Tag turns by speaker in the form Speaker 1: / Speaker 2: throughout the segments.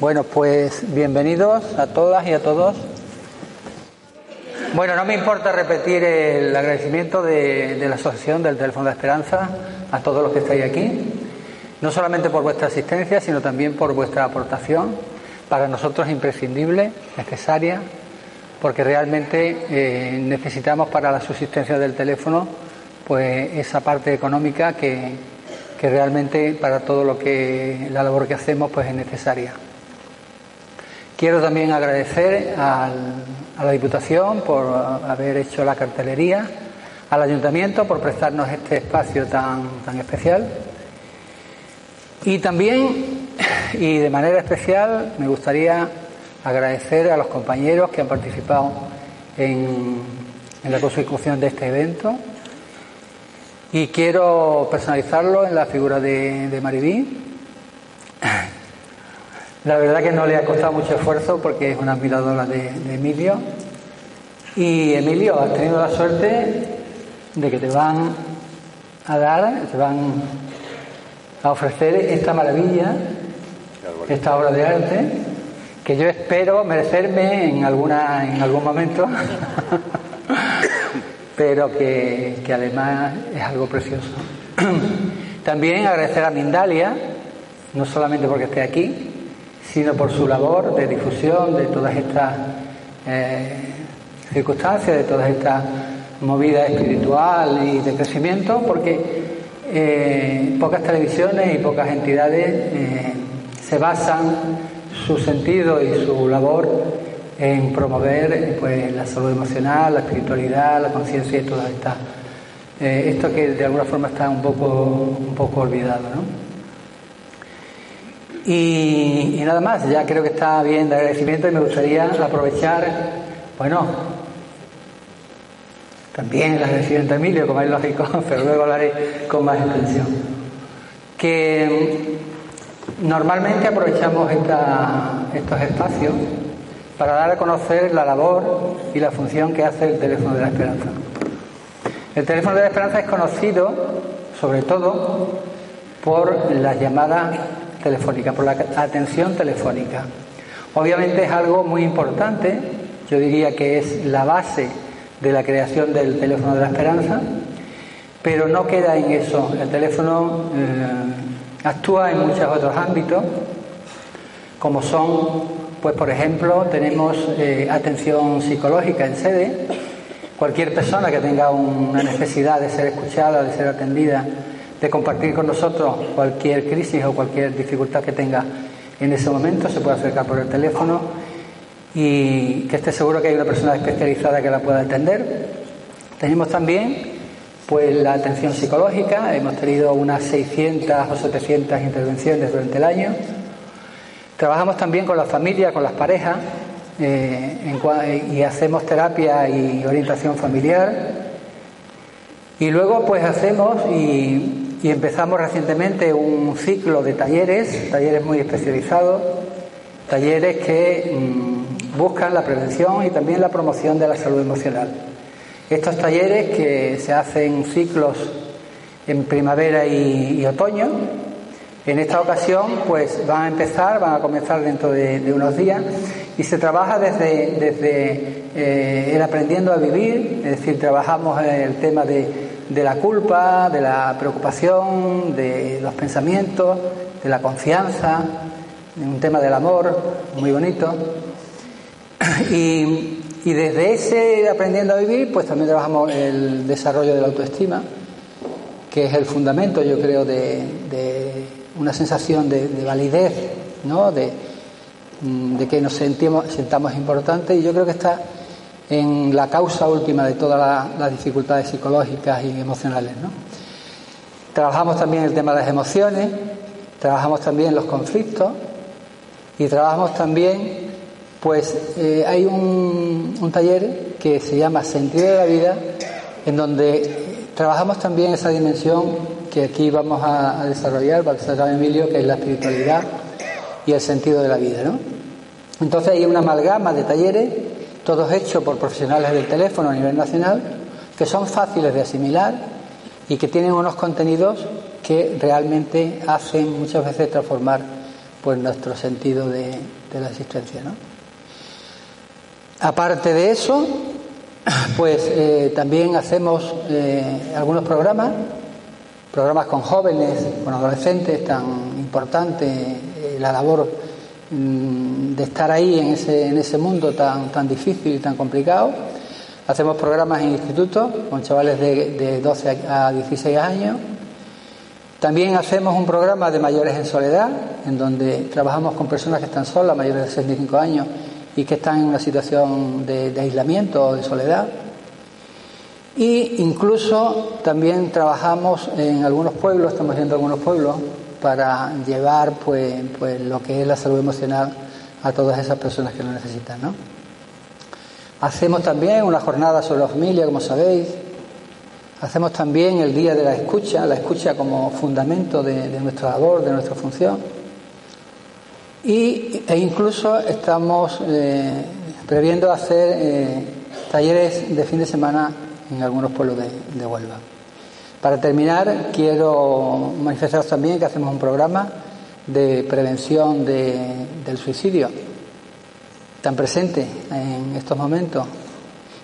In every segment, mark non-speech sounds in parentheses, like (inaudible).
Speaker 1: Bueno, pues bienvenidos a todas y a todos. Bueno, no me importa repetir el agradecimiento de, la Asociación del Teléfono de Esperanza a todos los que estáis aquí, no solamente por vuestra asistencia, sino también por vuestra aportación. Para nosotros imprescindible, necesaria, porque realmente eh, necesitamos para la subsistencia del teléfono pues esa parte económica que, que realmente para todo lo que la labor que hacemos pues es necesaria. Quiero también agradecer a la Diputación por haber hecho la cartelería, al Ayuntamiento por prestarnos este espacio tan, tan especial. Y también, y de manera especial, me gustaría agradecer a los compañeros que han participado en, en la consecución de este evento. Y quiero personalizarlo en la figura de, de Maribí la verdad que no le ha costado mucho esfuerzo porque es una admiradora de, Emilio. Y Emilio, has tenido la suerte de que te van a dar, te van a ofrecer esta maravilla, esta obra de arte, que yo espero merecerme en alguna, en algún momento, (laughs) pero que, que además es algo precioso. (clears throat) También agradecer a Mindalia, no solamente porque esté aquí, sino por su labor de difusión de todas estas eh, circunstancias, de todas estas movidas espiritual y de crecimiento, porque eh, pocas televisiones y pocas entidades eh, se basan su sentido y su labor en promover pues, la salud emocional, la espiritualidad, la conciencia y todas estas. esto que de alguna forma está un poco, un poco olvidado. Y, nada más, ya creo que está bien de agradecimiento y me gustaría aprovechar, bueno, también el agradecimiento Emilio, como es lógico, (laughs) pero luego hablaré con más extensión. Que normalmente aprovechamos esta, estos espacios para dar a conocer la labor y la función que hace el teléfono de la esperanza. El teléfono de la esperanza es conocido sobre todo por las llamadas telefónica, por la atención telefónica. Obviamente es algo muy importante, yo diría que es la base de la creación del teléfono de la esperanza, pero no queda en eso. El teléfono eh, actúa en muchos otros ámbitos, como son, pues por ejemplo, tenemos eh, atención psicológica en sede. Cualquier persona que tenga una necesidad de ser escuchada, de ser atendida, de compartir con nosotros cualquier crisis o cualquier dificultad que tenga en ese momento, se puede acercar por el teléfono y que esté seguro que hay una persona especializada que la pueda atender. Tenemos también pues la atención psicológica, hemos tenido unas 600 o 700 intervenciones durante el año. Trabajamos también con la familia, con las parejas eh, y hacemos terapia y orientación familiar. Y luego pues hacemos y y empezamos recientemente un ciclo de talleres, talleres muy especializados, talleres que mmm, buscan la prevención y también la promoción de la salud emocional. Estos talleres que se hacen ciclos en primavera y, y otoño, en esta ocasión pues van a empezar, van a comenzar dentro de, unos días y se trabaja desde, desde eh, el aprendiendo a vivir, es decir, trabajamos el tema de de la culpa, de la preocupación, de los pensamientos, de la confianza, un tema del amor muy bonito. (clears throat) Y, desde ese aprendiendo a vivir, pues también trabajamos el desarrollo de la autoestima, que es el fundamento, yo creo, de, de una sensación de, de, validez, ¿no? De, mm, de que nos sentimos, sentamos importantes y yo creo que está en la causa última de todas las dificultades psicológicas y emocionales. Trabajamos también el tema de las emociones, trabajamos también los conflictos y trabajamos también, pues eh, hay un, taller que se llama Sentido de la Vida, en donde trabajamos también esa dimensión que aquí vamos a, desarrollar, para que se Emilio, que es la espiritualidad y el sentido de la vida. ¿no? Entonces hay una amalgama de talleres, todos hechos por profesionales del teléfono a nivel nacional, que son fáciles de asimilar y que tienen unos contenidos que realmente hacen muchas veces transformar pues, nuestro sentido de, la existencia. Aparte de eso, (coughs) pues eh, también hacemos eh, algunos programas, programas con jóvenes, con adolescentes, tan importante eh, la labor de estar ahí en ese, en ese mundo tan, tan difícil y tan complicado. Hacemos programas en institutos con chavales de, de 12 a 16 años. También hacemos un programa de mayores en soledad, en donde trabajamos con personas que están solas, mayores de 65 años, y que están en una situación de, aislamiento o de soledad. Y incluso también trabajamos en algunos pueblos, estamos yendo algunos pueblos, para llevar pues, pues lo que es la salud emocional a todas esas personas que lo necesitan. ¿no? Hacemos también una jornada sobre la familia, como sabéis. Hacemos también el día de la escucha, la escucha como fundamento de, de nuestra labor, de nuestra función. Y, e incluso estamos eh, previendo hacer eh, talleres de fin de semana en algunos pueblos de, Huelva. Para terminar, quiero manifestaros también que hacemos un programa de prevención del suicidio, tan presente en estos momentos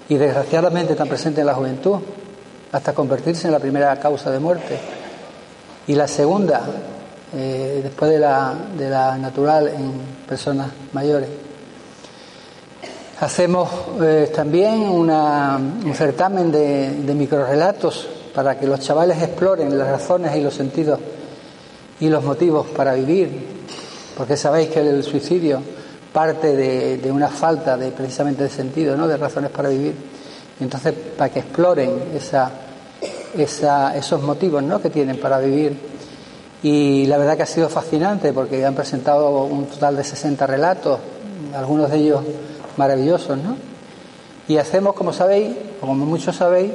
Speaker 1: y desgraciadamente tan presente en la juventud, hasta convertirse en la primera causa de muerte. Y la segunda, eh, después de la, natural en personas mayores. Hacemos eh, también un certamen de, de microrelatos para que los chavales exploren las razones y los sentidos y los motivos para vivir, porque sabéis que el suicidio parte de, una falta de precisamente de sentido, ¿no? de razones para vivir. entonces, para que exploren esa, esos motivos ¿no? que tienen para vivir y la verdad que ha sido fascinante porque han presentado un total de 60 relatos, algunos de ellos maravillosos, ¿no? Y hacemos, como sabéis, como muchos sabéis,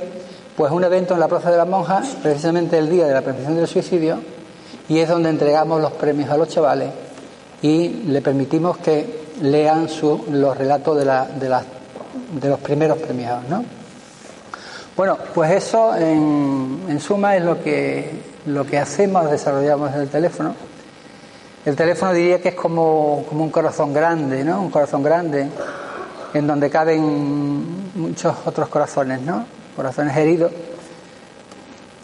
Speaker 1: pues un evento en la Plaza de las Monjas, precisamente el día de la prevención del suicidio, y es donde entregamos los premios a los chavales y le permitimos que lean su, los relatos de, los primeros premiados, ¿no? Bueno, pues eso en, en suma es lo que lo que hacemos, desarrollamos en el teléfono. El teléfono diría que es como, como un corazón grande, ¿no? Un corazón grande en donde caben muchos otros corazones, ¿no? Corazones heridos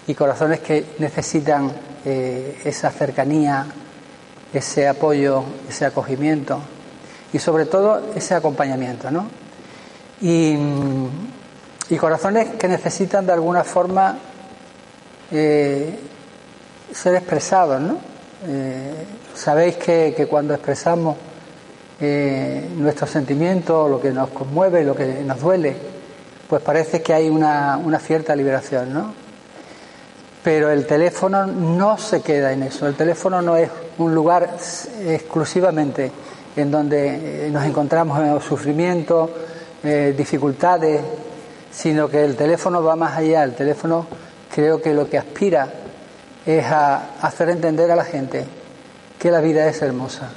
Speaker 1: y corazones que necesitan eh, esa cercanía, ese apoyo, ese acogimiento y sobre todo ese acompañamiento, ¿no? Y, y corazones que necesitan de alguna forma eh, ser expresados, ¿no? Eh, sabéis que, cuando expresamos nuestros sentimientos, lo que nos conmueve, lo que nos duele, pues parece que hay una, una cierta liberación, ¿no? Pero el teléfono no se queda en eso. El teléfono no es un lugar exclusivamente en donde eh, nos encontramos en sufrimiento, dificultades, sino que el teléfono va más allá. El teléfono creo que lo que aspira es a hacer entender a la gente que la vida es hermosa,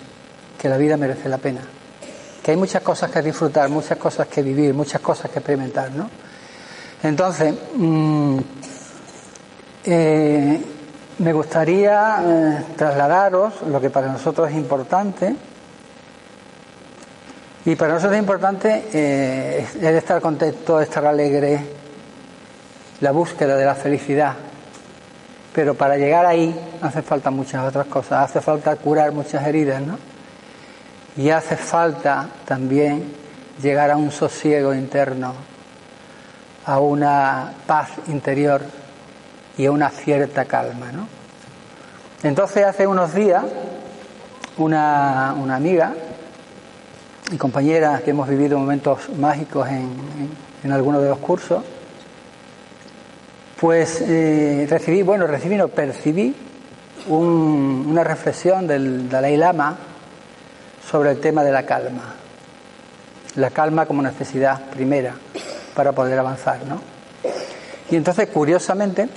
Speaker 1: que la vida merece la pena, que hay muchas cosas que disfrutar, muchas cosas que vivir, muchas cosas que experimentar, ¿no? Entonces, mm, eh, me gustaría eh, trasladaros lo que para nosotros es importante. Y para nosotros es importante eh, estar contento, estar alegre, la búsqueda de la felicidad, pero para llegar ahí hace falta muchas otras cosas, hace falta curar muchas heridas, ¿no? Y hace falta también llegar a un sosiego interno, a una paz interior y a una cierta calma, ¿no? Entonces hace unos días una, una amiga y compañeras que hemos vivido momentos mágicos en, en, algunos de los cursos, pues eh, recibí, bueno, recibí, no, percibí una reflexión del Dalai Lama sobre el tema de la calma. La calma como necesidad primera para poder avanzar, ¿no? Y entonces, curiosamente,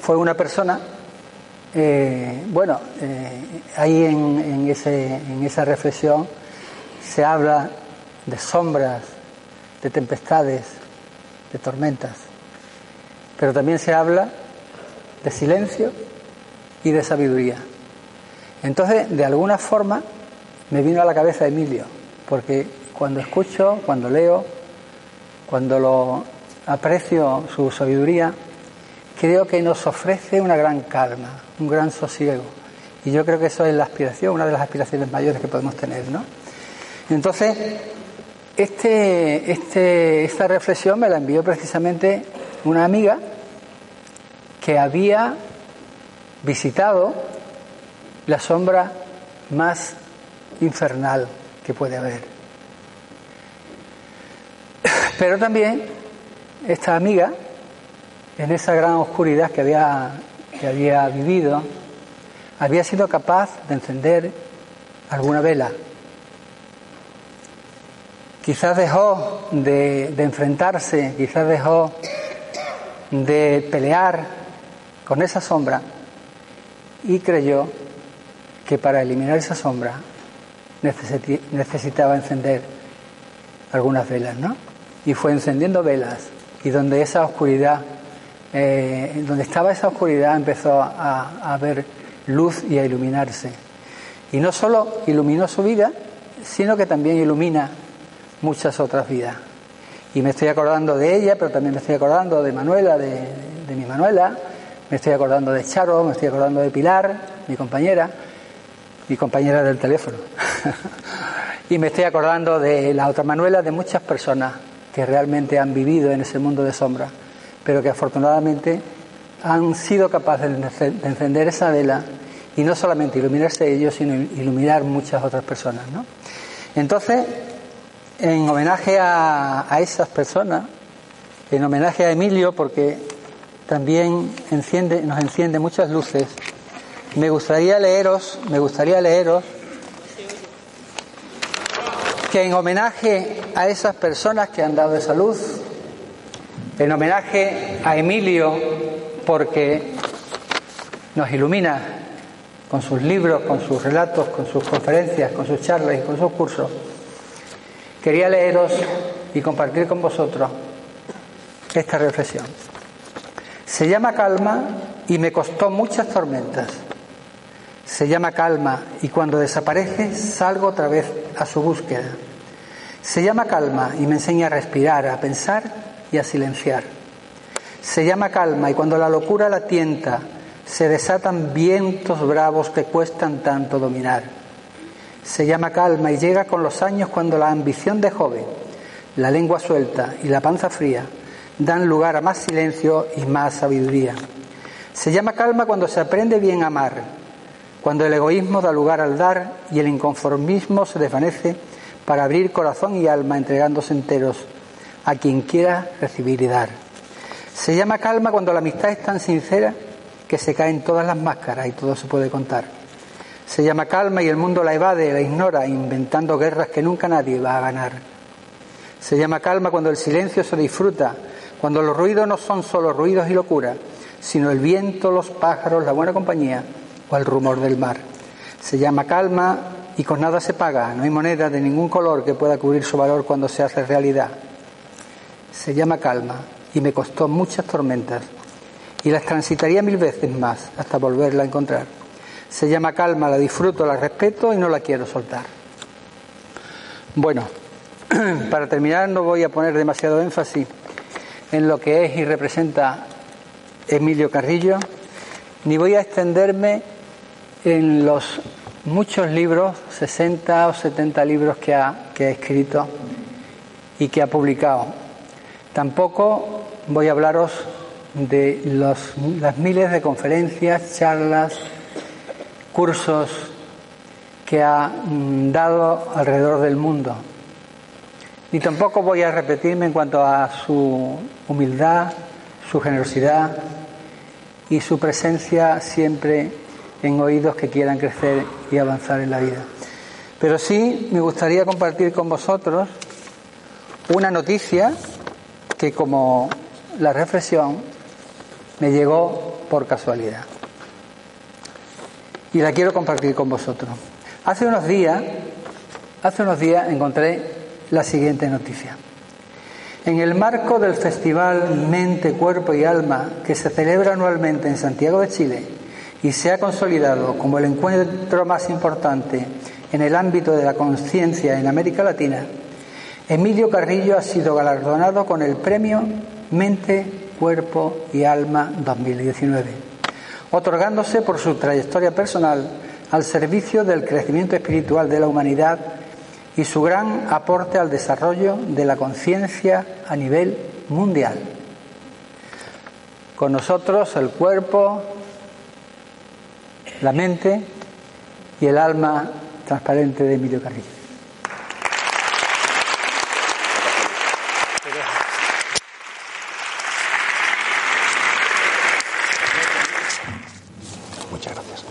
Speaker 1: fue una persona, eh, bueno, eh, ahí en, ese, en esa reflexión se habla de sombras, de tempestades, de tormentas, pero también se habla de silencio y de sabiduría. Entonces, de alguna forma, me vino a la cabeza Emilio, porque cuando escucho, cuando leo, cuando lo aprecio su sabiduría, creo que nos ofrece una gran calma, un gran sosiego. Y yo creo que eso es la aspiración, una de las aspiraciones mayores que podemos tener, ¿no? Entonces, este, este, esta reflexión me la envió precisamente una amiga que había visitado la sombra más infernal que puede haber. Pero también esta amiga, en esa gran oscuridad que había, que había vivido, había sido capaz de encender alguna vela. Quizás dejó de, de enfrentarse, quizás dejó de pelear con esa sombra y creyó que para eliminar esa sombra necesitaba encender algunas velas, ¿no? Y fue encendiendo velas y donde esa oscuridad, eh, donde estaba esa oscuridad empezó a, a ver luz y a iluminarse. Y no solo iluminó su vida, sino que también ilumina muchas otras vidas. Y me estoy acordando de ella, pero también me estoy acordando de Manuela, de, de mi Manuela, me estoy acordando de Charo, me estoy acordando de Pilar, mi compañera, mi compañera del teléfono. (laughs) y me estoy acordando de la otra Manuela, de muchas personas que realmente han vivido en ese mundo de sombra, pero que afortunadamente han sido capaces de encender esa vela y no solamente iluminarse ellos, sino iluminar muchas otras personas. ¿no? Entonces, en homenaje a, a esas personas, en homenaje a Emilio, porque también enciende, nos enciende muchas luces, me gustaría leeros, me gustaría leeros que en homenaje a esas personas que han dado esa luz, en homenaje a Emilio, porque nos ilumina con sus libros, con sus relatos, con sus conferencias, con sus charlas y con sus cursos, quería leeros y compartir con vosotros esta reflexión. Se llama calma y me costó muchas tormentas. Se llama calma y cuando desaparece salgo otra vez a su búsqueda. Se llama calma y me enseña a respirar, a pensar y a silenciar. Se llama calma y cuando la locura la tienta, se desatan vientos bravos que cuestan tanto dominar. Se llama calma y llega con los años cuando la ambición de joven, la lengua suelta y la panza fría dan lugar a más silencio y más sabiduría. Se llama calma cuando se aprende bien a amar, cuando el egoísmo da lugar al dar y el inconformismo se desvanece para abrir corazón y alma entregándose enteros a quien quiera recibir y dar. Se llama calma cuando la amistad es tan sincera que se caen todas las máscaras y todo se puede contar. Se llama calma y el mundo la evade, la ignora, inventando guerras que nunca nadie va a ganar. Se llama calma cuando el silencio se disfruta, cuando los ruidos no son solo ruidos y locura, sino el viento, los pájaros, la buena compañía o al rumor del mar. Se llama calma y con nada se paga, no hay moneda de ningún color que pueda cubrir su valor cuando se hace realidad. Se llama calma y me costó muchas tormentas y las transitaría mil veces más hasta volverla a encontrar. Se llama calma, la disfruto, la respeto y no la quiero soltar. Bueno, (clears throat) para terminar no voy a poner demasiado énfasis en lo que es y representa Emilio Carrillo, ni voy a extenderme en los muchos libros, 60 o 70 libros que ha, que ha escrito y que ha publicado. Tampoco voy a hablaros de los, las miles de conferencias, charlas, cursos que ha mm, dado alrededor del mundo. Ni tampoco voy a repetirme en cuanto a su humildad, su generosidad y su presencia siempre en oídos que quieran crecer y avanzar en la vida. Pero sí me gustaría compartir con vosotros una noticia que como la reflexión me llegó por casualidad. Y la quiero compartir con vosotros. Hace unos días, hace unos días encontré la siguiente noticia. En el marco del Festival Mente, Cuerpo y Alma que se celebra anualmente en Santiago de Chile y se ha consolidado como el encuentro más importante en el ámbito de la conciencia en América Latina, Emilio Carrillo ha sido galardonado con el premio Mente, Cuerpo y Alma 2019, otorgándose por su trayectoria personal al servicio del crecimiento espiritual de la humanidad y su gran aporte al desarrollo de la conciencia a nivel mundial. Con nosotros el cuerpo, la mente y el alma transparente de Emilio Carrillo.
Speaker 2: Muchas gracias.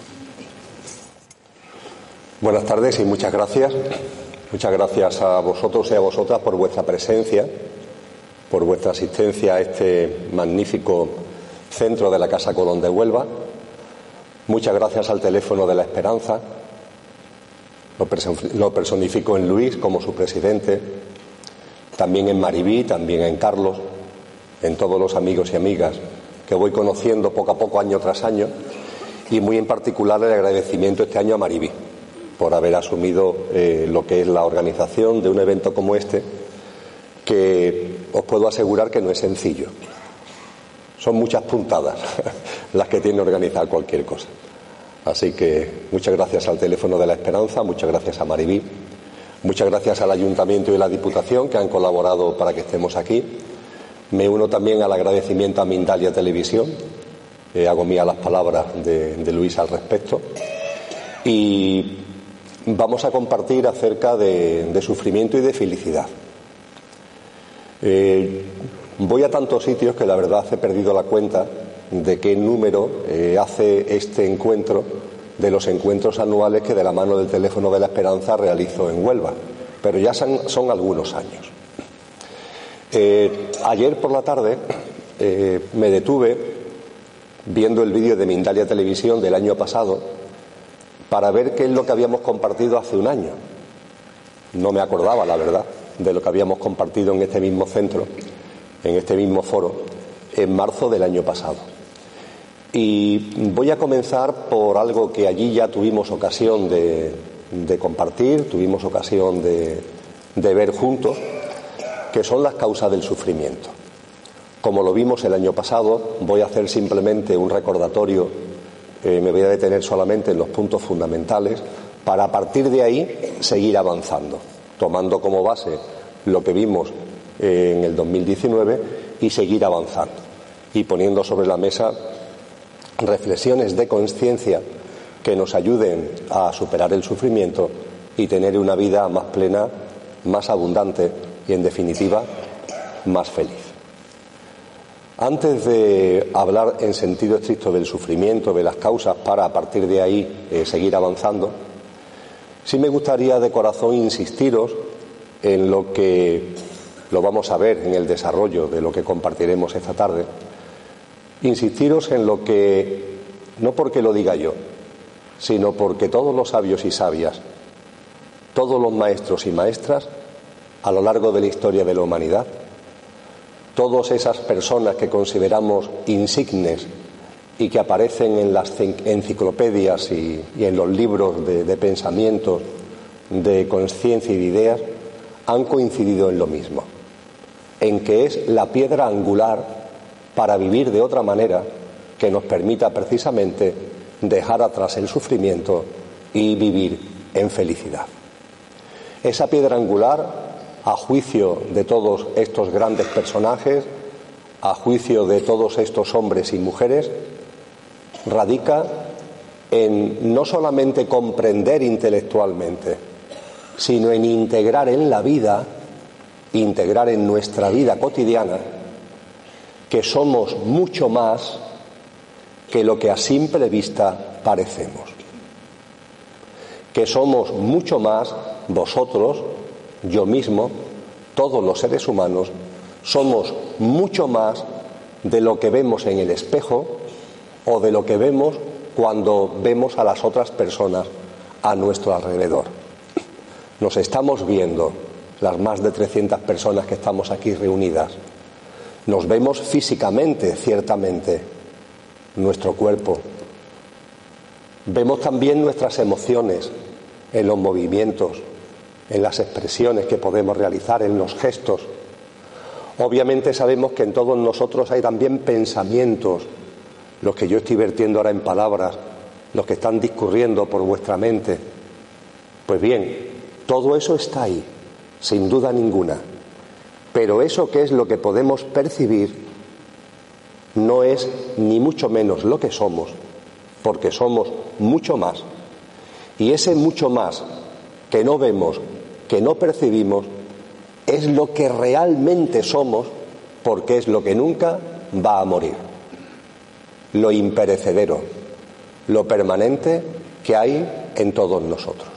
Speaker 2: Buenas tardes y muchas gracias. Muchas gracias a vosotros y a vosotras por vuestra presencia, por vuestra asistencia a este magnífico centro de la Casa Colón de Huelva. Muchas gracias al teléfono de la Esperanza, lo personifico en Luis como su presidente, también en Maribí, también en Carlos, en todos los amigos y amigas que voy conociendo poco a poco, año tras año, y muy en particular el agradecimiento este año a Maribí por haber asumido eh, lo que es la organización de un evento como este, que os puedo asegurar que no es sencillo. Son muchas puntadas (laughs) las que tiene organizar cualquier cosa. Así que muchas gracias al Teléfono de la Esperanza, muchas gracias a Maribí, muchas gracias al Ayuntamiento y la Diputación que han colaborado para que estemos aquí. Me uno también al agradecimiento a Mindalia Televisión, eh, hago mía las palabras de, Luis al respecto. Y vamos a compartir acerca de, sufrimiento y de felicidad. Eh, voy a tantos sitios que la verdad he perdido la cuenta de qué número eh, hace este encuentro de los encuentros anuales que de la mano del teléfono de la esperanza realizo en Huelva, pero ya son, algunos años. Eh, ayer por la tarde eh, me detuve viendo el vídeo de Mindalia Televisión del año pasado para ver qué es lo que habíamos compartido hace un año. No me acordaba, la verdad, de lo que habíamos compartido en este mismo centro, en este mismo foro, en marzo del año pasado. Y voy a comenzar por algo que allí ya tuvimos ocasión de, compartir, tuvimos ocasión de, ver juntos, que son las causas del sufrimiento. Como lo vimos el año pasado, voy a hacer simplemente un recordatorio, eh, me voy a detener solamente en los puntos fundamentales, para a partir de ahí seguir avanzando, tomando como base lo que vimos eh, en el 2019 y seguir avanzando y poniendo sobre la mesa reflexiones de conciencia que nos ayuden a superar el sufrimiento y tener una vida más plena, más abundante y, en definitiva, más feliz. Antes de hablar en sentido estricto del sufrimiento, de las causas, para a partir de ahí eh, seguir avanzando, sí me gustaría de corazón insistiros en lo que lo vamos a ver en el desarrollo de lo que compartiremos esta tarde insistiros en lo que, no porque lo diga yo, sino porque todos los sabios y sabias, todos los maestros y maestras, a lo largo de la historia de la humanidad, todas esas personas que consideramos insignes y que aparecen en las enciclopedias y, en los libros de, de pensamientos, de conciencia y de ideas, han coincidido en lo mismo, en que es la piedra angular para vivir de otra manera que nos permita precisamente dejar atrás el sufrimiento y vivir en felicidad. Esa piedra angular, a juicio de todos estos grandes personajes, a juicio de todos estos hombres y mujeres, radica en no solamente comprender intelectualmente, sino en integrar en la vida, integrar en nuestra vida cotidiana, que somos mucho más que lo que a simple vista parecemos. Que somos mucho más vosotros, yo mismo, todos los seres humanos, somos mucho más de lo que vemos en el espejo o de lo que vemos cuando vemos a las otras personas a nuestro alrededor. Nos estamos viendo, las más de 300 personas que estamos aquí reunidas. Nos vemos físicamente, ciertamente, nuestro cuerpo. Vemos también nuestras emociones en los movimientos, en las expresiones que podemos realizar, en los gestos. Obviamente sabemos que en todos nosotros hay también pensamientos, los que yo estoy vertiendo ahora en palabras, los que están discurriendo por vuestra mente. Pues bien, todo eso está ahí, sin duda ninguna. Pero eso que es lo que podemos percibir no es ni mucho menos lo que somos, porque somos mucho más. Y ese mucho más que no vemos, que no percibimos, es lo que realmente somos, porque es lo que nunca va a morir. Lo imperecedero, lo permanente que hay en todos nosotros.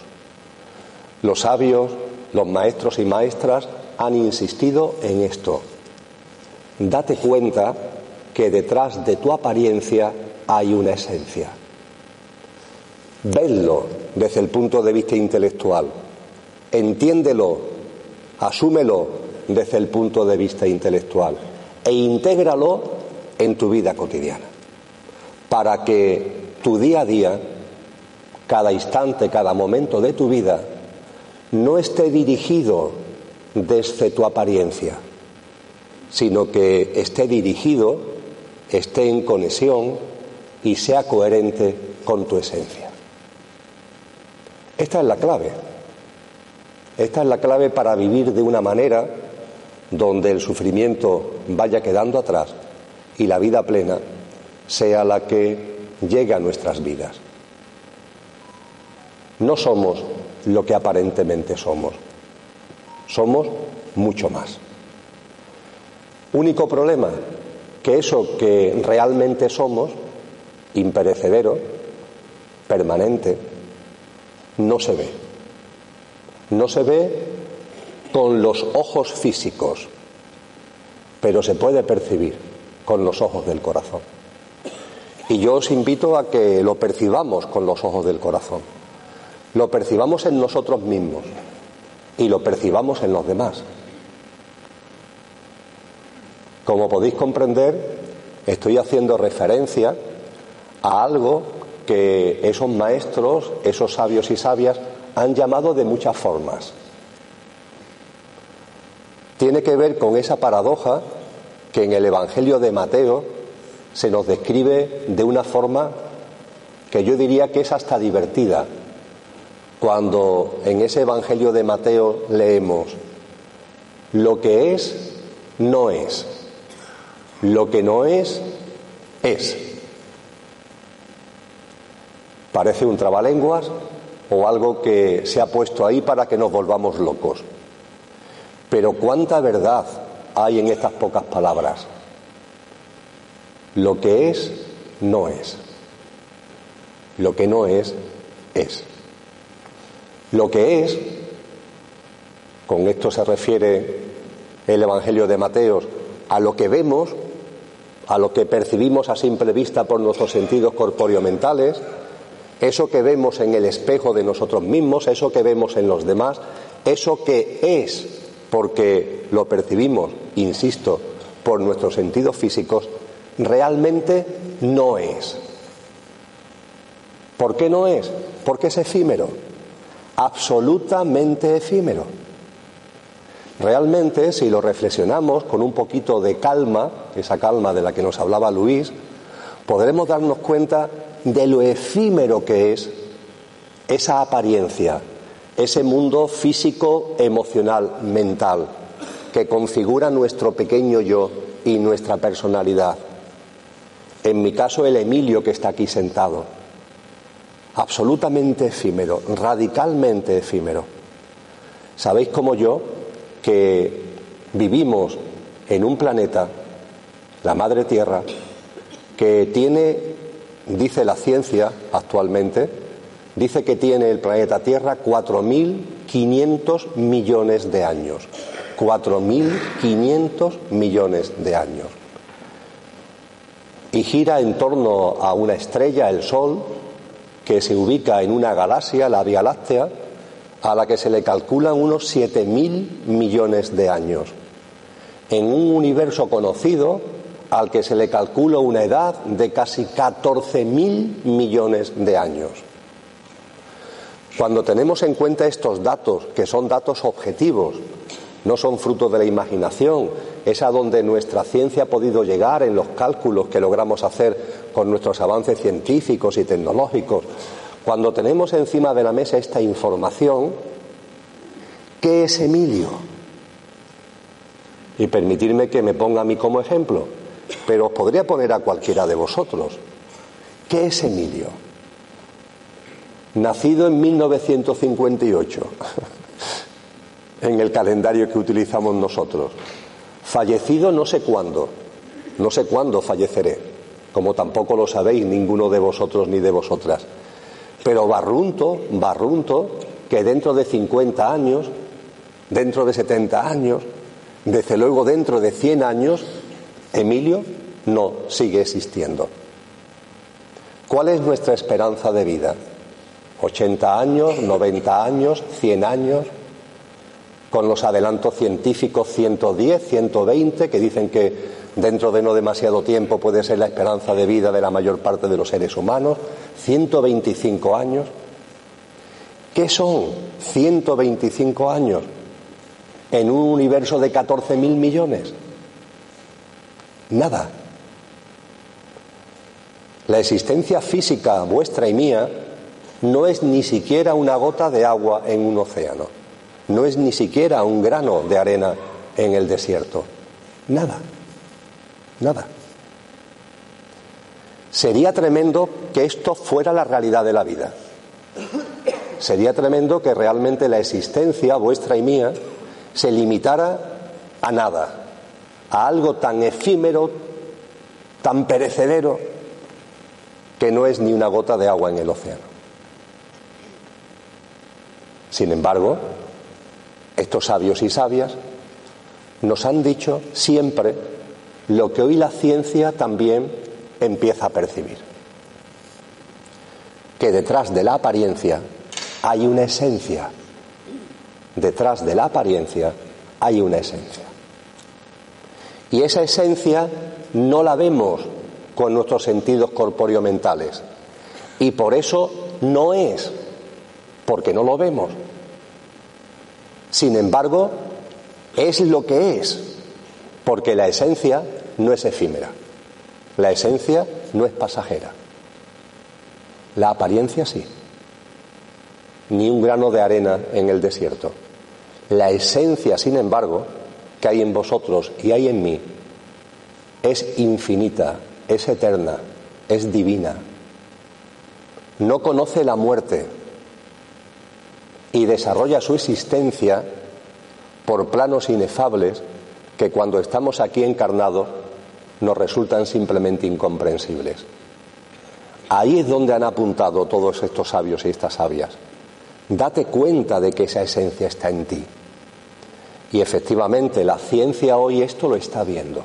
Speaker 2: Los sabios, los maestros y maestras han insistido en esto. Date cuenta que detrás de tu apariencia hay una esencia. Vedlo desde el punto de vista intelectual. Entiéndelo, asúmelo desde el punto de vista intelectual e intégralo en tu vida cotidiana para que tu día a día, cada instante, cada momento de tu vida, no esté dirigido desde tu apariencia, sino que esté dirigido, esté en conexión y sea coherente con tu esencia. Esta es la clave. Esta es la clave para vivir de una manera donde el sufrimiento vaya quedando atrás y la vida plena sea la que llegue a nuestras vidas. No somos lo que aparentemente somos, somos mucho más. Único problema, que eso que realmente somos, imperecedero, permanente, no se ve. No se ve con los ojos físicos, pero se puede percibir con los ojos del corazón. Y yo os invito a que lo percibamos con los ojos del corazón, lo percibamos en nosotros mismos y lo percibamos en los demás. Como podéis comprender, estoy haciendo referencia a algo que esos maestros, esos sabios y sabias han llamado de muchas formas. Tiene que ver con esa paradoja que en el Evangelio de Mateo se nos describe de una forma que yo diría que es hasta divertida. Cuando en ese Evangelio de Mateo leemos, lo que es, no es. Lo que no es, es. Parece un trabalenguas o algo que se ha puesto ahí para que nos volvamos locos. Pero cuánta verdad hay en estas pocas palabras. Lo que es, no es. Lo que no es, es. Lo que es, con esto se refiere el Evangelio de Mateo, a lo que vemos, a lo que percibimos a simple vista por nuestros sentidos corpóreo-mentales, eso que vemos en el espejo de nosotros mismos, eso que vemos en los demás, eso que es, porque lo percibimos, insisto, por nuestros sentidos físicos, realmente no es. ¿Por qué no es? Porque es efímero, absolutamente efímero. Realmente, si lo reflexionamos con un poquito de calma, esa calma de la que nos hablaba Luis, podremos darnos cuenta de lo efímero que es esa apariencia, ese mundo físico, emocional, mental, que configura nuestro pequeño yo y nuestra personalidad. En mi caso, el Emilio que está aquí sentado. Absolutamente efímero, radicalmente efímero. Sabéis como yo que vivimos en un planeta, la Madre Tierra, que tiene, dice la ciencia actualmente, dice que tiene el planeta Tierra 4.500 millones de años. 4.500 millones de años. Y gira en torno a una estrella, el Sol, que se ubica en una galaxia, la Vía Láctea, a la que se le calculan unos 7.000 millones de años. En un universo conocido al que se le calcula una edad de casi 14.000 millones de años. Cuando tenemos en cuenta estos datos, que son datos objetivos, no son fruto de la imaginación, es a donde nuestra ciencia ha podido llegar en los cálculos que logramos hacer con nuestros avances científicos y tecnológicos. Cuando tenemos encima de la mesa esta información, ¿qué es Emilio? Y permitirme que me ponga a mí como ejemplo, pero os podría poner a cualquiera de vosotros. ¿Qué es Emilio? Nacido en 1958 (laughs) en el calendario que utilizamos nosotros. Fallecido no sé cuándo, no sé cuándo falleceré, como tampoco lo sabéis ninguno de vosotros ni de vosotras. Pero barrunto, barrunto, que dentro de 50 años, dentro de 70 años, desde luego dentro de 100 años, Emilio no sigue existiendo. ¿Cuál es nuestra esperanza de vida? ¿80 años, 90 años, 100 años? con los adelantos científicos 110, 120, que dicen que dentro de no demasiado tiempo puede ser la esperanza de vida de la mayor parte de los seres humanos, 125 años. ¿Qué son 125 años en un universo de 14.000 millones? Nada. La existencia física vuestra y mía no es ni siquiera una gota de agua en un océano no es ni siquiera un grano de arena en el desierto. Nada, nada. Sería tremendo que esto fuera la realidad de la vida. Sería tremendo que realmente la existencia vuestra y mía se limitara a nada, a algo tan efímero, tan perecedero, que no es ni una gota de agua en el océano. Sin embargo, estos sabios y sabias nos han dicho siempre lo que hoy la ciencia también empieza a percibir. Que detrás de la apariencia hay una esencia. Detrás de la apariencia hay una esencia. Y esa esencia no la vemos con nuestros sentidos corpóreo-mentales. Y por eso no es, porque no lo vemos, sin embargo, es lo que es, porque la esencia no es efímera, la esencia no es pasajera, la apariencia sí, ni un grano de arena en el desierto. La esencia, sin embargo, que hay en vosotros y hay en mí, es infinita, es eterna, es divina. No conoce la muerte, y desarrolla su existencia por planos inefables que cuando estamos aquí encarnados nos resultan simplemente incomprensibles. Ahí es donde han apuntado todos estos sabios y estas sabias. Date cuenta de que esa esencia está en ti. Y efectivamente la ciencia hoy esto lo está viendo.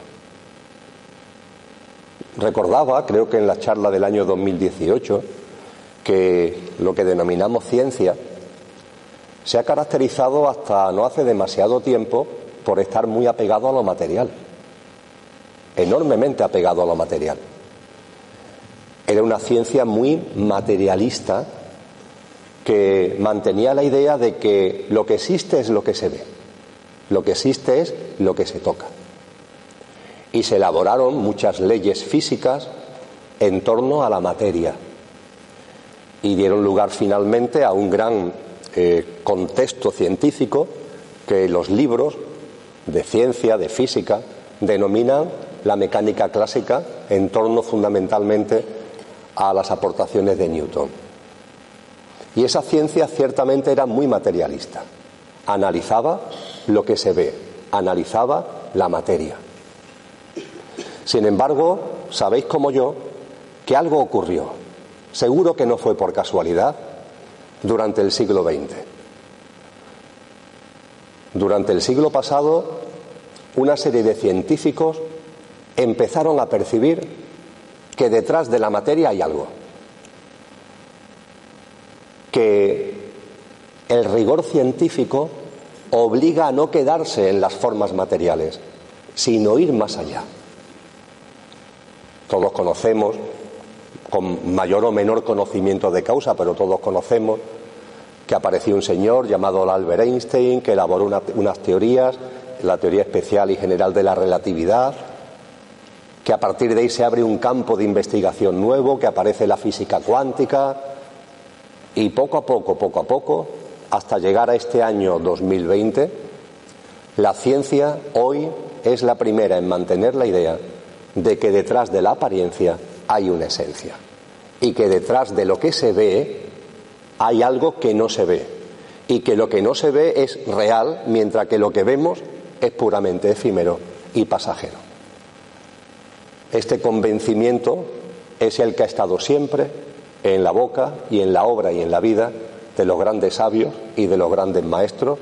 Speaker 2: Recordaba, creo que en la charla del año 2018, que lo que denominamos ciencia se ha caracterizado hasta no hace demasiado tiempo por estar muy apegado a lo material, enormemente apegado a lo material. Era una ciencia muy materialista que mantenía la idea de que lo que existe es lo que se ve, lo que existe es lo que se toca. Y se elaboraron muchas leyes físicas en torno a la materia y dieron lugar finalmente a un gran eh, contexto científico que los libros de ciencia, de física, denominan la mecánica clásica en torno fundamentalmente a las aportaciones de Newton. Y esa ciencia ciertamente era muy materialista. Analizaba lo que se ve, analizaba la materia. Sin embargo, sabéis como yo que algo ocurrió. Seguro que no fue por casualidad durante el siglo XX. Durante el siglo pasado, una serie de científicos empezaron a percibir que detrás de la materia hay algo. Que el rigor científico obliga a no quedarse en las formas materiales, sino ir más allá. Todos conocemos, con mayor o menor conocimiento de causa, pero todos conocemos que apareció un señor llamado Albert Einstein que elaboró unas teorías, la teoría especial y general de la relatividad, que a partir de ahí se abre un campo de investigación nuevo, que aparece la física cuántica, y poco a poco, poco a poco, hasta llegar a este año 2020, la ciencia hoy es la primera en mantener la idea de que detrás de la apariencia hay una esencia y que detrás de lo que se ve hay algo que no se ve y que lo que no se ve es real mientras que lo que vemos es puramente efímero y pasajero. Este convencimiento es el que ha estado siempre en la boca y en la obra y en la vida de los grandes sabios y de los grandes maestros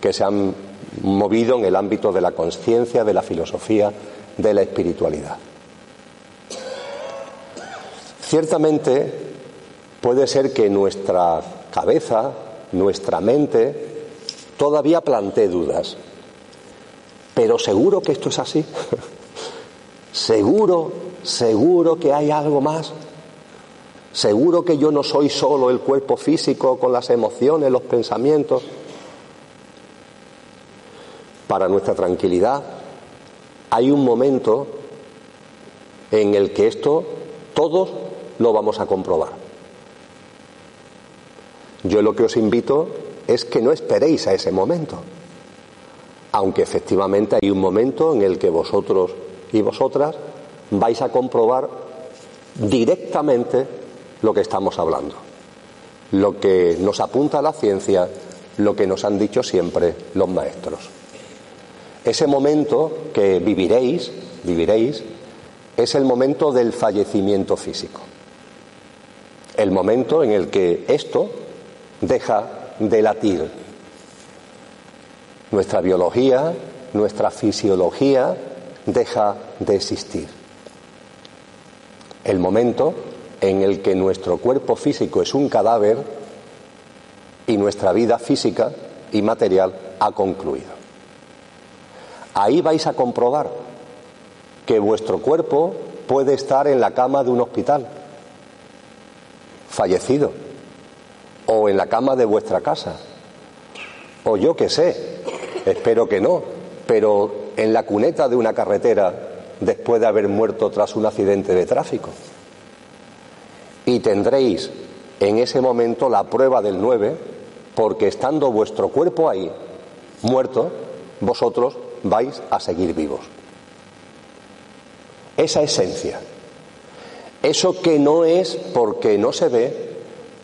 Speaker 2: que se han movido en el ámbito de la conciencia, de la filosofía, de la espiritualidad. Ciertamente puede ser que nuestra cabeza, nuestra mente, todavía plantee dudas. Pero seguro que esto es así. (laughs) seguro, seguro que hay algo más. Seguro que yo no soy solo el cuerpo físico con las emociones, los pensamientos. Para nuestra tranquilidad hay un momento en el que esto todos lo vamos a comprobar. Yo lo que os invito es que no esperéis a ese momento, aunque efectivamente hay un momento en el que vosotros y vosotras vais a comprobar directamente lo que estamos hablando, lo que nos apunta la ciencia, lo que nos han dicho siempre los maestros. Ese momento que viviréis, viviréis, es el momento del fallecimiento físico. El momento en el que esto deja de latir. Nuestra biología, nuestra fisiología deja de existir. El momento en el que nuestro cuerpo físico es un cadáver y nuestra vida física y material ha concluido. Ahí vais a comprobar que vuestro cuerpo puede estar en la cama de un hospital, fallecido, o en la cama de vuestra casa, o yo qué sé, espero que no, pero en la cuneta de una carretera después de haber muerto tras un accidente de tráfico. Y tendréis en ese momento la prueba del 9, porque estando vuestro cuerpo ahí, muerto, vosotros vais a seguir vivos. Esa esencia, eso que no es porque no se ve,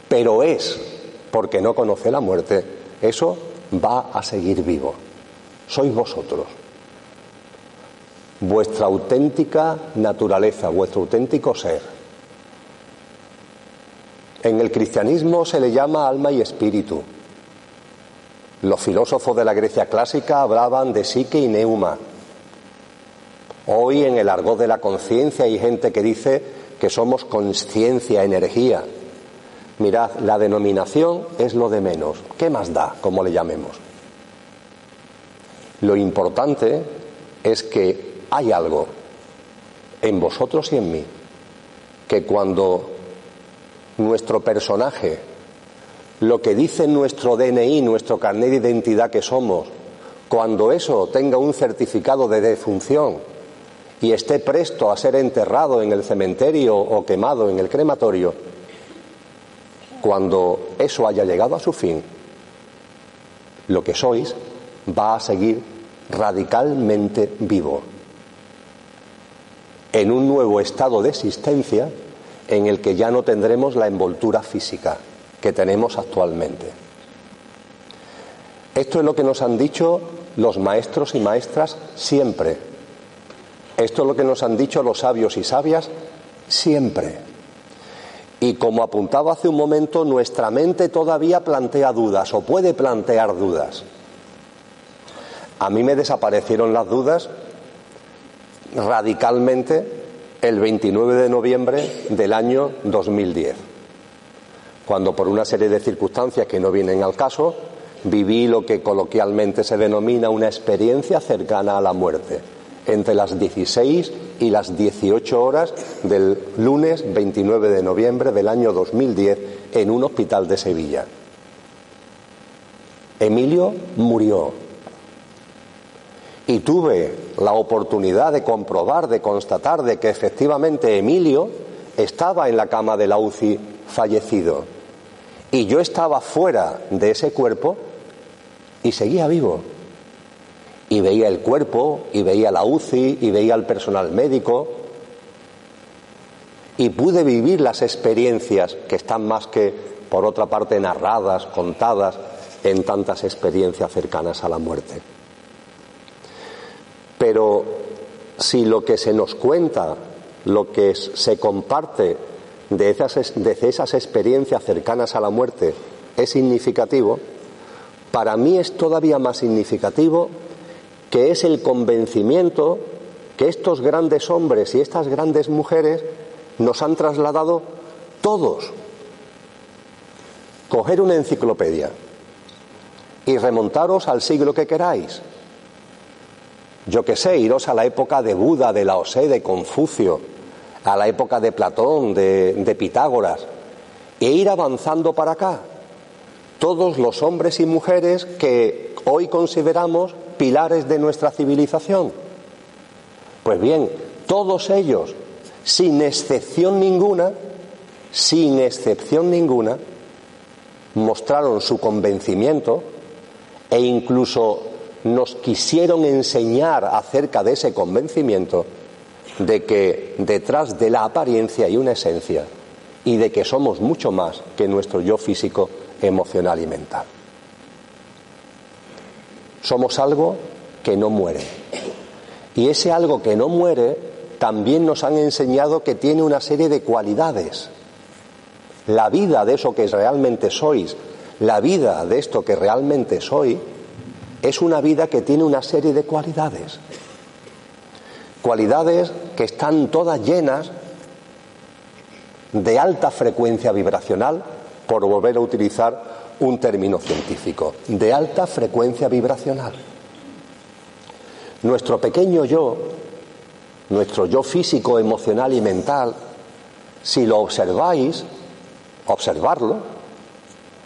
Speaker 2: pero es porque no conoce la muerte, eso va a seguir vivo. Sois vosotros. Vuestra auténtica naturaleza, vuestro auténtico ser. En el cristianismo se le llama alma y espíritu. Los filósofos de la Grecia clásica hablaban de psique y neuma. Hoy en el argot de la conciencia hay gente que dice que somos conciencia, energía. Mirad, la denominación es lo de menos. ¿Qué más da, como le llamemos? Lo importante es que hay algo en vosotros y en mí que cuando nuestro personaje, lo que dice nuestro DNI, nuestro carnet de identidad que somos, cuando eso tenga un certificado de defunción y esté presto a ser enterrado en el cementerio o quemado en el crematorio, cuando eso haya llegado a su fin, lo que sois va a seguir radicalmente vivo, en un nuevo estado de existencia en el que ya no tendremos la envoltura física, que tenemos actualmente. Esto es lo que nos han dicho los maestros y maestras siempre. Esto es lo que nos han dicho los sabios y sabias siempre. Y como apuntaba hace un momento, nuestra mente todavía plantea dudas o puede plantear dudas. A mí me desaparecieron las dudas radicalmente el 29 de noviembre del año 2010, cuando por una serie de circunstancias que no vienen al caso, viví lo que coloquialmente se denomina una experiencia cercana a la muerte, entre las 16 y las 18 horas del lunes 29 de noviembre del año 2010 en un hospital de Sevilla. Emilio murió. Y tuve la oportunidad de comprobar, de constatar de que efectivamente Emilio estaba en la cama de la UCI fallecido. Y yo estaba fuera de ese cuerpo y seguía vivo. Y veía el cuerpo, y veía la UCI, y veía al personal médico. Y pude vivir las experiencias que están más que, por otra parte, narradas, contadas en tantas experiencias cercanas a la muerte. Pero si lo que se nos cuenta, lo que se comparte de esas, de esas experiencias cercanas a la muerte es significativo, para mí es todavía más significativo que es el convencimiento que estos grandes hombres y estas grandes mujeres nos han trasladado todos. Coger una enciclopedia y remontaros al siglo que queráis. Yo que sé, iros a la época de Buda, de Lao Tse, de Confucio, a la época de Platón, de, de Pitágoras, e ir avanzando para acá todos los hombres y mujeres que hoy consideramos pilares de nuestra civilización. Pues bien, todos ellos, sin excepción ninguna, sin excepción ninguna, mostraron su convencimiento e incluso nos quisieron enseñar acerca de ese convencimiento de que detrás de la apariencia hay una esencia y de que somos mucho más que nuestro yo físico emocional y mental. Somos algo que no muere. Y ese algo que no muere también nos han enseñado que tiene una serie de cualidades. La vida de eso que realmente sois, la vida de esto que realmente soy, es una vida que tiene una serie de cualidades. Cualidades que están todas llenas de alta frecuencia vibracional, por volver a utilizar un término científico, de alta frecuencia vibracional. Nuestro pequeño yo, nuestro yo físico, emocional y mental, si lo observáis, observarlo,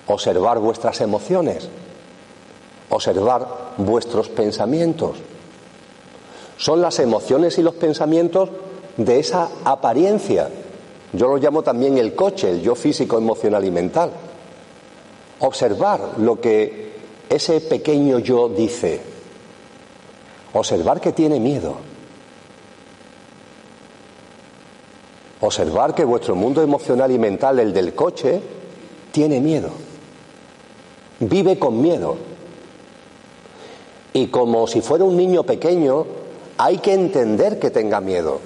Speaker 2: observar vuestras emociones, observar vuestros pensamientos. Son las emociones y los pensamientos de esa apariencia yo lo llamo también el coche, el yo físico, emocional y mental. Observar lo que ese pequeño yo dice. Observar que tiene miedo. Observar que vuestro mundo emocional y mental, el del coche, tiene miedo. Vive con miedo. Y como si fuera un niño pequeño, hay que entender que tenga miedo.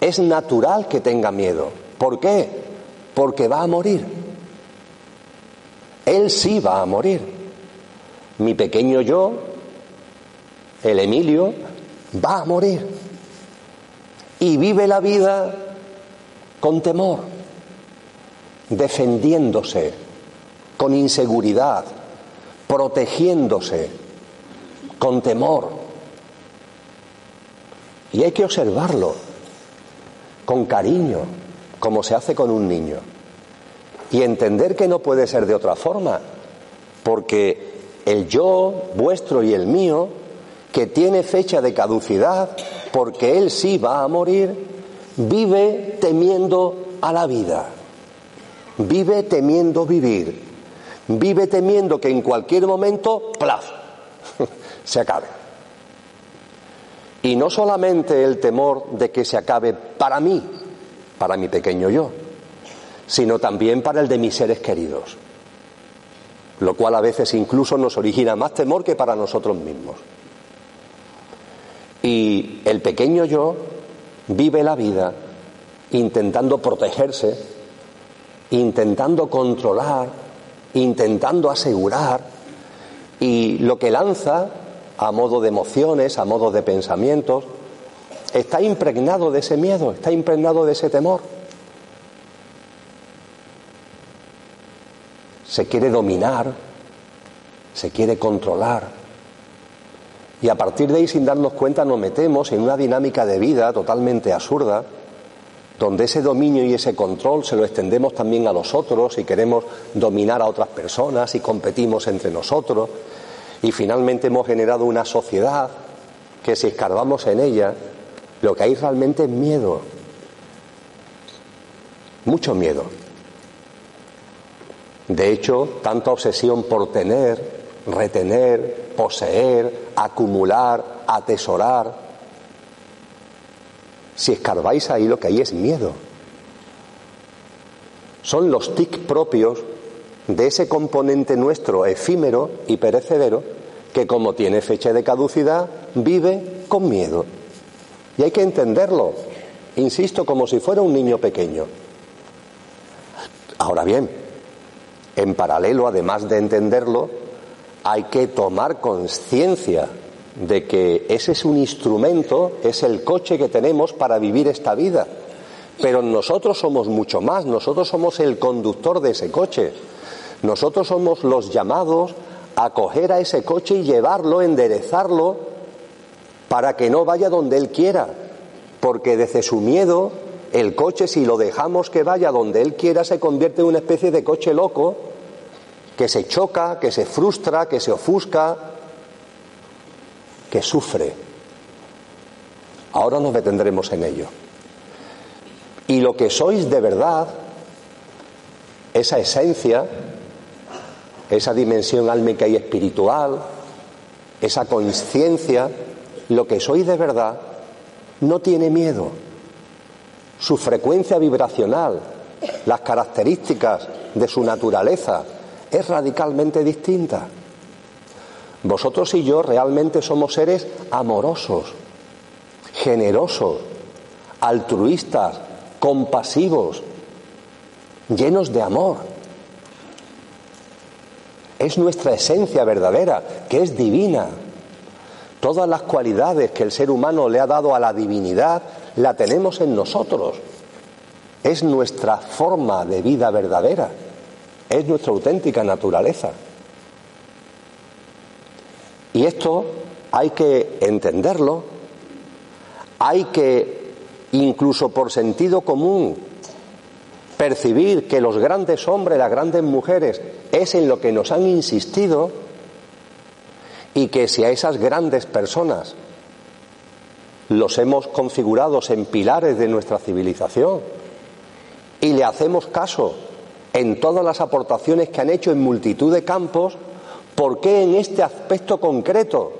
Speaker 2: Es natural que tenga miedo. ¿Por qué? Porque va a morir. Él sí va a morir. Mi pequeño yo, el Emilio, va a morir. Y vive la vida con temor, defendiéndose, con inseguridad, protegiéndose, con temor. Y hay que observarlo con cariño, como se hace con un niño. Y entender que no puede ser de otra forma, porque el yo vuestro y el mío, que tiene fecha de caducidad, porque él sí va a morir, vive temiendo a la vida, vive temiendo vivir, vive temiendo que en cualquier momento, ¡plaf!, (laughs) se acabe. Y no solamente el temor de que se acabe para mí, para mi pequeño yo, sino también para el de mis seres queridos, lo cual a veces incluso nos origina más temor que para nosotros mismos. Y el pequeño yo vive la vida intentando protegerse, intentando controlar, intentando asegurar, y lo que lanza a modo de emociones, a modo de pensamientos, está impregnado de ese miedo, está impregnado de ese temor. Se quiere dominar, se quiere controlar. Y a partir de ahí, sin darnos cuenta, nos metemos en una dinámica de vida totalmente absurda, donde ese dominio y ese control se lo extendemos también a los otros y queremos dominar a otras personas y competimos entre nosotros. Y finalmente hemos generado una sociedad que si escarbamos en ella, lo que hay realmente es miedo. Mucho miedo. De hecho, tanta obsesión por tener, retener, poseer, acumular, atesorar. Si escarbáis ahí lo que hay es miedo. Son los tic propios de ese componente nuestro efímero y perecedero que como tiene fecha de caducidad vive con miedo. Y hay que entenderlo, insisto, como si fuera un niño pequeño. Ahora bien, en paralelo, además de entenderlo, hay que tomar conciencia de que ese es un instrumento, es el coche que tenemos para vivir esta vida. Pero nosotros somos mucho más, nosotros somos el conductor de ese coche. Nosotros somos los llamados a coger a ese coche y llevarlo, enderezarlo, para que no vaya donde él quiera. Porque desde su miedo, el coche, si lo dejamos que vaya donde él quiera, se convierte en una especie de coche loco que se choca, que se frustra, que se ofusca, que sufre. Ahora nos detendremos en ello. Y lo que sois de verdad, esa esencia, esa dimensión álmica y espiritual, esa conciencia, lo que sois de verdad, no tiene miedo. Su frecuencia vibracional, las características de su naturaleza, es radicalmente distinta. Vosotros y yo realmente somos seres amorosos, generosos, altruistas, compasivos, llenos de amor. Es nuestra esencia verdadera, que es divina. Todas las cualidades que el ser humano le ha dado a la divinidad la tenemos en nosotros. Es nuestra forma de vida verdadera. Es nuestra auténtica naturaleza. Y esto hay que entenderlo, hay que, incluso por sentido común, percibir que los grandes hombres, las grandes mujeres, es en lo que nos han insistido y que si a esas grandes personas los hemos configurado en pilares de nuestra civilización y le hacemos caso en todas las aportaciones que han hecho en multitud de campos, ¿por qué en este aspecto concreto?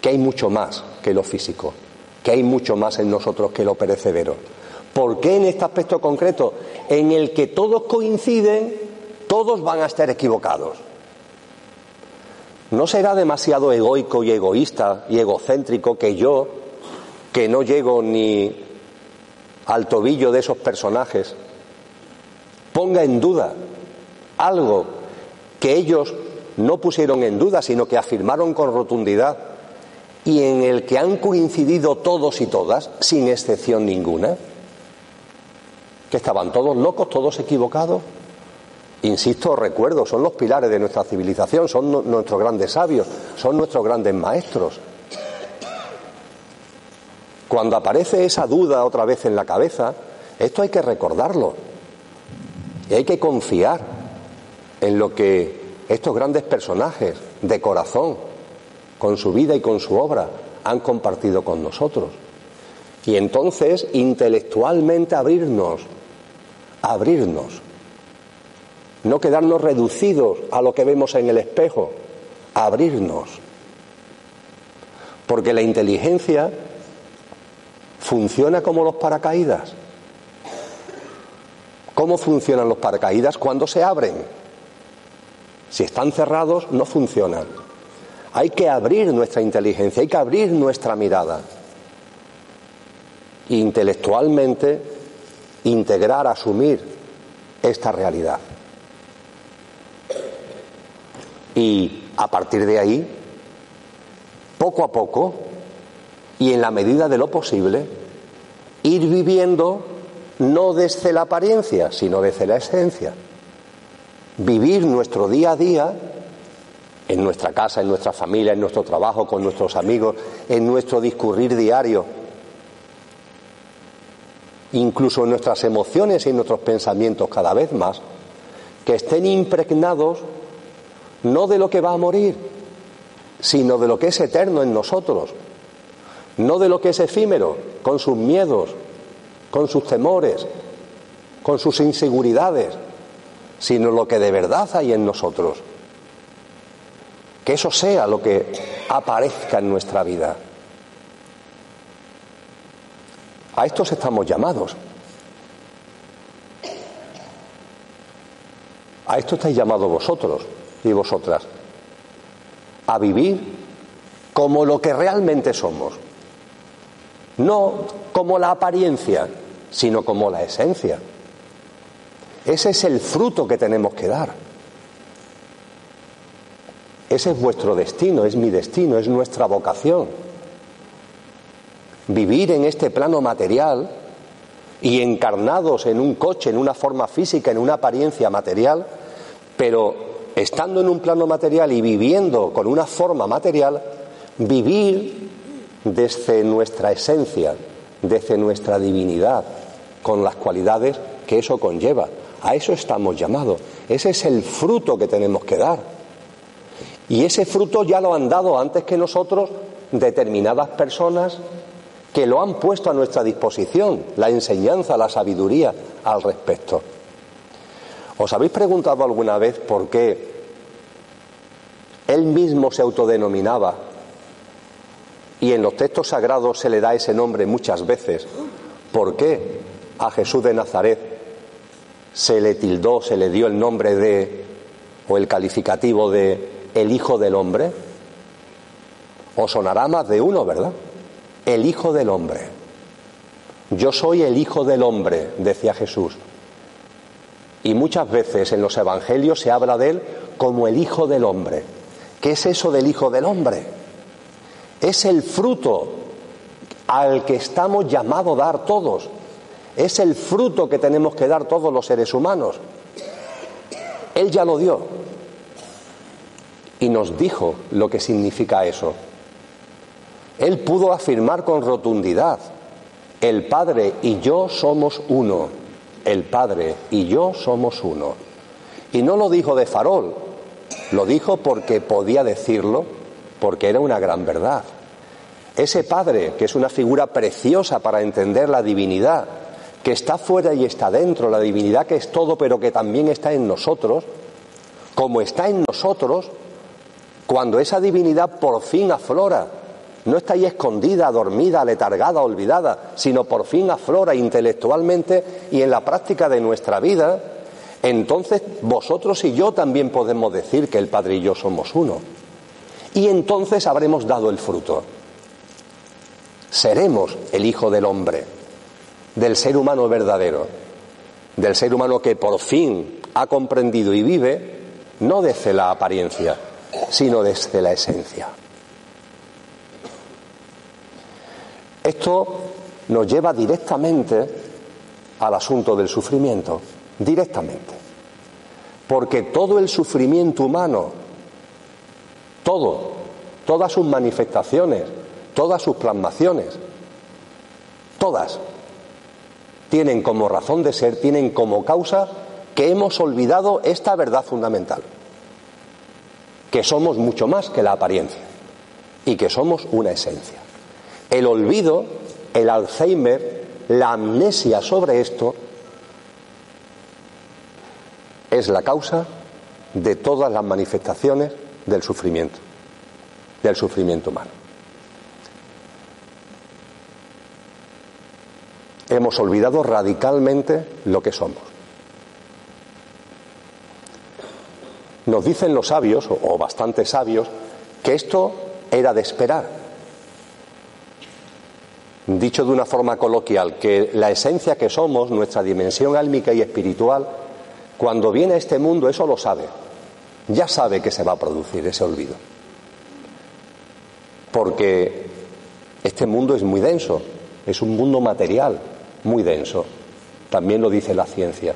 Speaker 2: Que hay mucho más que lo físico, que hay mucho más en nosotros que lo perecedero. ¿Por qué en este aspecto concreto, en el que todos coinciden, todos van a estar equivocados? ¿No será demasiado egoico y egoísta y egocéntrico que yo, que no llego ni al tobillo de esos personajes, ponga en duda algo que ellos no pusieron en duda, sino que afirmaron con rotundidad y en el que han coincidido todos y todas, sin excepción ninguna, que estaban todos locos, todos equivocados. Insisto, recuerdo, son los pilares de nuestra civilización, son nuestros grandes sabios, son nuestros grandes maestros. Cuando aparece esa duda otra vez en la cabeza, esto hay que recordarlo. Y hay que confiar en lo que estos grandes personajes de corazón, con su vida y con su obra, han compartido con nosotros. Y entonces intelectualmente abrirnos, abrirnos. No quedarnos reducidos a lo que vemos en el espejo, abrirnos. Porque la inteligencia funciona como los paracaídas ¿Cómo funcionan los paracaídas cuando se abren? Si están cerrados, no funcionan. Hay que abrir nuestra inteligencia, hay que abrir nuestra mirada. Intelectualmente integrar, asumir esta realidad. Y a partir de ahí, poco a poco, y en la medida de lo posible, ir viviendo no desde la apariencia, sino desde la esencia. Vivir nuestro día a día en nuestra casa, en nuestra familia, en nuestro trabajo, con nuestros amigos, en nuestro discurrir diario, incluso en nuestras emociones y en nuestros pensamientos cada vez más, que estén impregnados no de lo que va a morir, sino de lo que es eterno en nosotros, no de lo que es efímero, con sus miedos, con sus temores, con sus inseguridades, sino lo que de verdad hay en nosotros. Que eso sea lo que aparezca en nuestra vida. A estos estamos llamados. A esto estáis llamados vosotros y vosotras. A vivir como lo que realmente somos. No como la apariencia, sino como la esencia. Ese es el fruto que tenemos que dar. Ese es vuestro destino, es mi destino, es nuestra vocación. Vivir en este plano material y encarnados en un coche, en una forma física, en una apariencia material, pero estando en un plano material y viviendo con una forma material, vivir desde nuestra esencia, desde nuestra divinidad, con las cualidades que eso conlleva. A eso estamos llamados. Ese es el fruto que tenemos que dar. Y ese fruto ya lo han dado antes que nosotros determinadas personas que lo han puesto a nuestra disposición, la enseñanza, la sabiduría al respecto. ¿Os habéis preguntado alguna vez por qué él mismo se autodenominaba y en los textos sagrados se le da ese nombre muchas veces? ¿Por qué a Jesús de Nazaret se le tildó, se le dio el nombre de o el calificativo de el Hijo del Hombre? Os sonará más de uno, ¿verdad? El Hijo del Hombre. Yo soy el Hijo del Hombre, decía Jesús. Y muchas veces en los Evangelios se habla de él como el Hijo del Hombre. ¿Qué es eso del Hijo del Hombre? Es el fruto al que estamos llamados a dar todos. Es el fruto que tenemos que dar todos los seres humanos. Él ya lo dio. Y nos dijo lo que significa eso. Él pudo afirmar con rotundidad, el Padre y yo somos uno el Padre y yo somos uno. Y no lo dijo de farol, lo dijo porque podía decirlo, porque era una gran verdad. Ese Padre, que es una figura preciosa para entender la divinidad, que está fuera y está dentro, la divinidad que es todo, pero que también está en nosotros, como está en nosotros, cuando esa divinidad por fin aflora no está ahí escondida, dormida, letargada, olvidada, sino por fin aflora intelectualmente y en la práctica de nuestra vida, entonces vosotros y yo también podemos decir que el Padre y yo somos uno. Y entonces habremos dado el fruto. Seremos el Hijo del Hombre, del ser humano verdadero, del ser humano que por fin ha comprendido y vive, no desde la apariencia, sino desde la esencia. Esto nos lleva directamente al asunto del sufrimiento, directamente. Porque todo el sufrimiento humano, todo, todas sus manifestaciones, todas sus plasmaciones, todas, tienen como razón de ser, tienen como causa que hemos olvidado esta verdad fundamental, que somos mucho más que la apariencia y que somos una esencia el olvido, el Alzheimer, la amnesia sobre esto es la causa de todas las manifestaciones del sufrimiento, del sufrimiento humano. Hemos olvidado radicalmente lo que somos. Nos dicen los sabios, o bastantes sabios, que esto era de esperar, Dicho de una forma coloquial, que la esencia que somos, nuestra dimensión álmica y espiritual, cuando viene a este mundo, eso lo sabe. Ya sabe que se va a producir ese olvido. Porque este mundo es muy denso, es un mundo material muy denso. También lo dice la ciencia.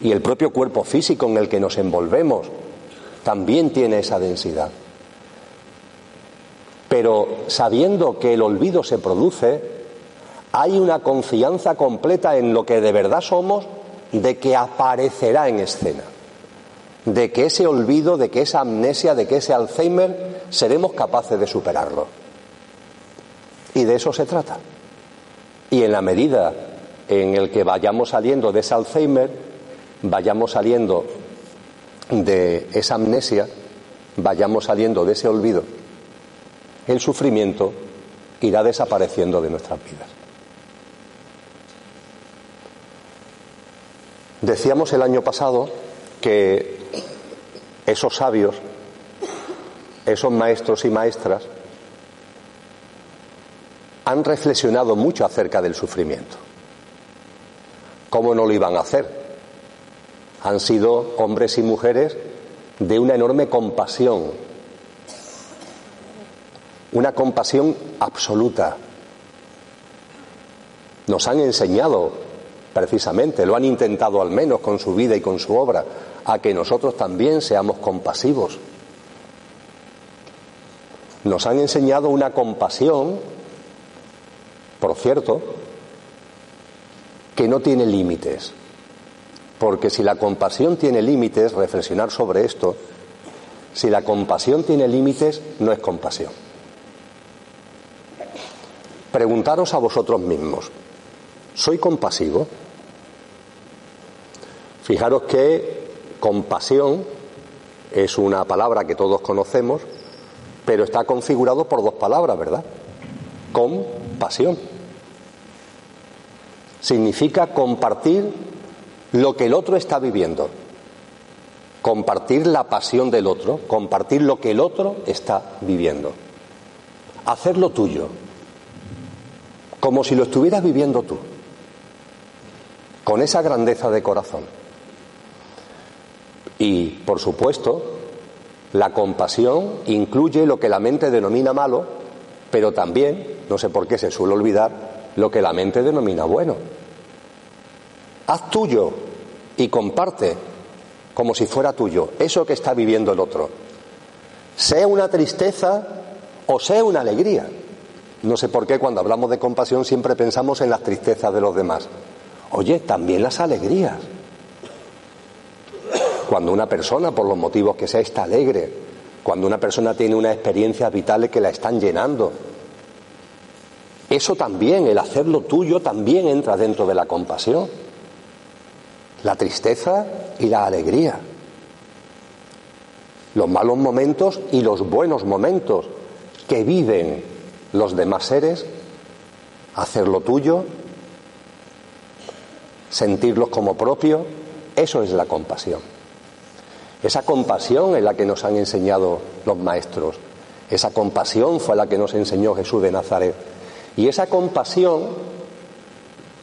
Speaker 2: Y el propio cuerpo físico en el que nos envolvemos también tiene esa densidad. Pero sabiendo que el olvido se produce, hay una confianza completa en lo que de verdad somos de que aparecerá en escena, de que ese olvido, de que esa amnesia, de que ese Alzheimer seremos capaces de superarlo. Y de eso se trata. Y en la medida en el que vayamos saliendo de ese Alzheimer, vayamos saliendo de esa amnesia, vayamos saliendo de ese olvido, el sufrimiento irá desapareciendo de nuestras vidas. Decíamos el año pasado que esos sabios, esos maestros y maestras, han reflexionado mucho acerca del sufrimiento. ¿Cómo no lo iban a hacer? Han sido hombres y mujeres de una enorme compasión una compasión absoluta. Nos han enseñado, precisamente, lo han intentado al menos con su vida y con su obra, a que nosotros también seamos compasivos. Nos han enseñado una compasión, por cierto, que no tiene límites. Porque si la compasión tiene límites, reflexionar sobre esto, si la compasión tiene límites, no es compasión preguntaros a vosotros mismos, ¿soy compasivo? Fijaros que compasión es una palabra que todos conocemos, pero está configurado por dos palabras, ¿verdad? Compasión. Significa compartir lo que el otro está viviendo, compartir la pasión del otro, compartir lo que el otro está viviendo, hacerlo tuyo, como si lo estuvieras viviendo tú, con esa grandeza de corazón. Y, por supuesto, la compasión incluye lo que la mente denomina malo, pero también, no sé por qué se suele olvidar, lo que la mente denomina bueno. Haz tuyo y comparte como si fuera tuyo eso que está viviendo el otro. Sea una tristeza o sea una alegría. No sé por qué cuando hablamos de compasión siempre pensamos en las tristezas de los demás. Oye, también las alegrías. Cuando una persona, por los motivos que sea, está alegre, cuando una persona tiene unas experiencias vitales que la están llenando, eso también, el hacerlo tuyo, también entra dentro de la compasión. La tristeza y la alegría. Los malos momentos y los buenos momentos que viven los demás seres, hacerlo tuyo, sentirlos como propio, eso es la compasión. Esa compasión es la que nos han enseñado los maestros. Esa compasión fue la que nos enseñó Jesús de Nazaret. Y esa compasión,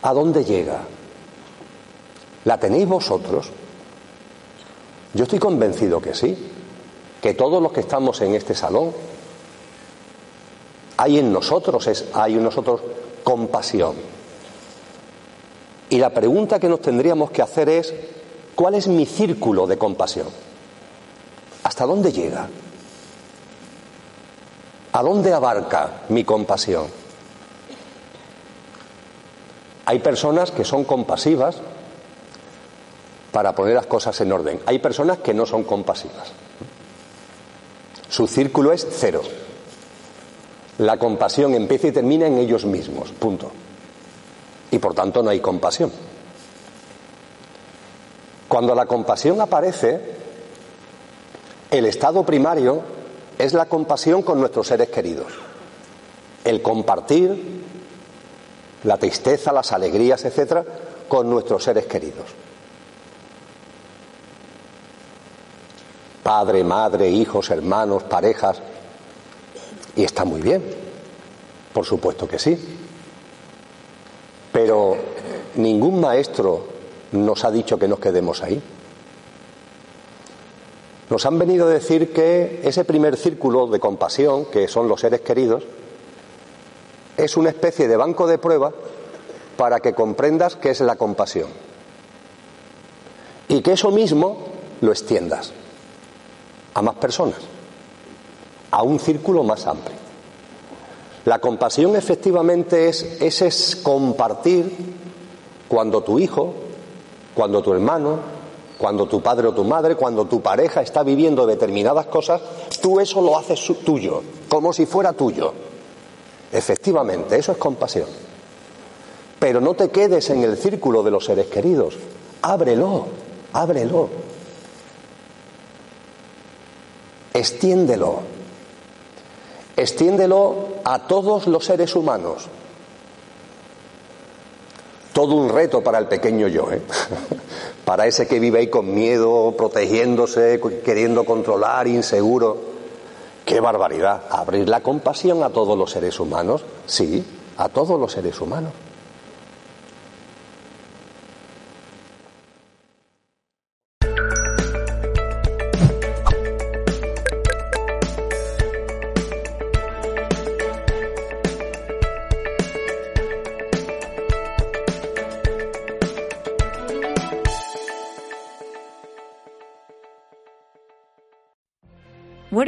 Speaker 2: ¿a dónde llega? ¿La tenéis vosotros? Yo estoy convencido que sí, que todos los que estamos en este salón hay en nosotros, es, hay en nosotros compasión. Y la pregunta que nos tendríamos que hacer es, ¿cuál es mi círculo de compasión? ¿Hasta dónde llega? ¿A dónde abarca mi compasión? Hay personas que son compasivas para poner las cosas en orden. Hay personas que no son compasivas. Su círculo es cero. La compasión empieza y termina en ellos mismos, punto. Y por tanto no hay compasión. Cuando la compasión aparece, el estado primario es la compasión con nuestros seres queridos. El compartir la tristeza, las alegrías, etcétera, con nuestros seres queridos. padre, madre, hijos, hermanos, parejas. Y está muy bien, por supuesto que sí. Pero ningún maestro nos ha dicho que nos quedemos ahí. Nos han venido a decir que ese primer círculo de compasión, que son los seres queridos, es una especie de banco de prueba para que comprendas qué es la compasión. Y que eso mismo lo extiendas a más personas, a un círculo más amplio. La compasión efectivamente es ese compartir cuando tu hijo, cuando tu hermano, cuando tu padre o tu madre, cuando tu pareja está viviendo determinadas cosas, tú eso lo haces tuyo, como si fuera tuyo. Efectivamente, eso es compasión. Pero no te quedes en el círculo de los seres queridos. Ábrelo, ábrelo. Extiéndelo. Extiéndelo a todos los seres humanos. Todo un reto para el pequeño yo, ¿eh? (laughs) para ese que vive ahí con miedo, protegiéndose, queriendo controlar, inseguro. ¡Qué barbaridad! Abrir la compasión a todos los seres humanos. Sí, a todos los seres humanos.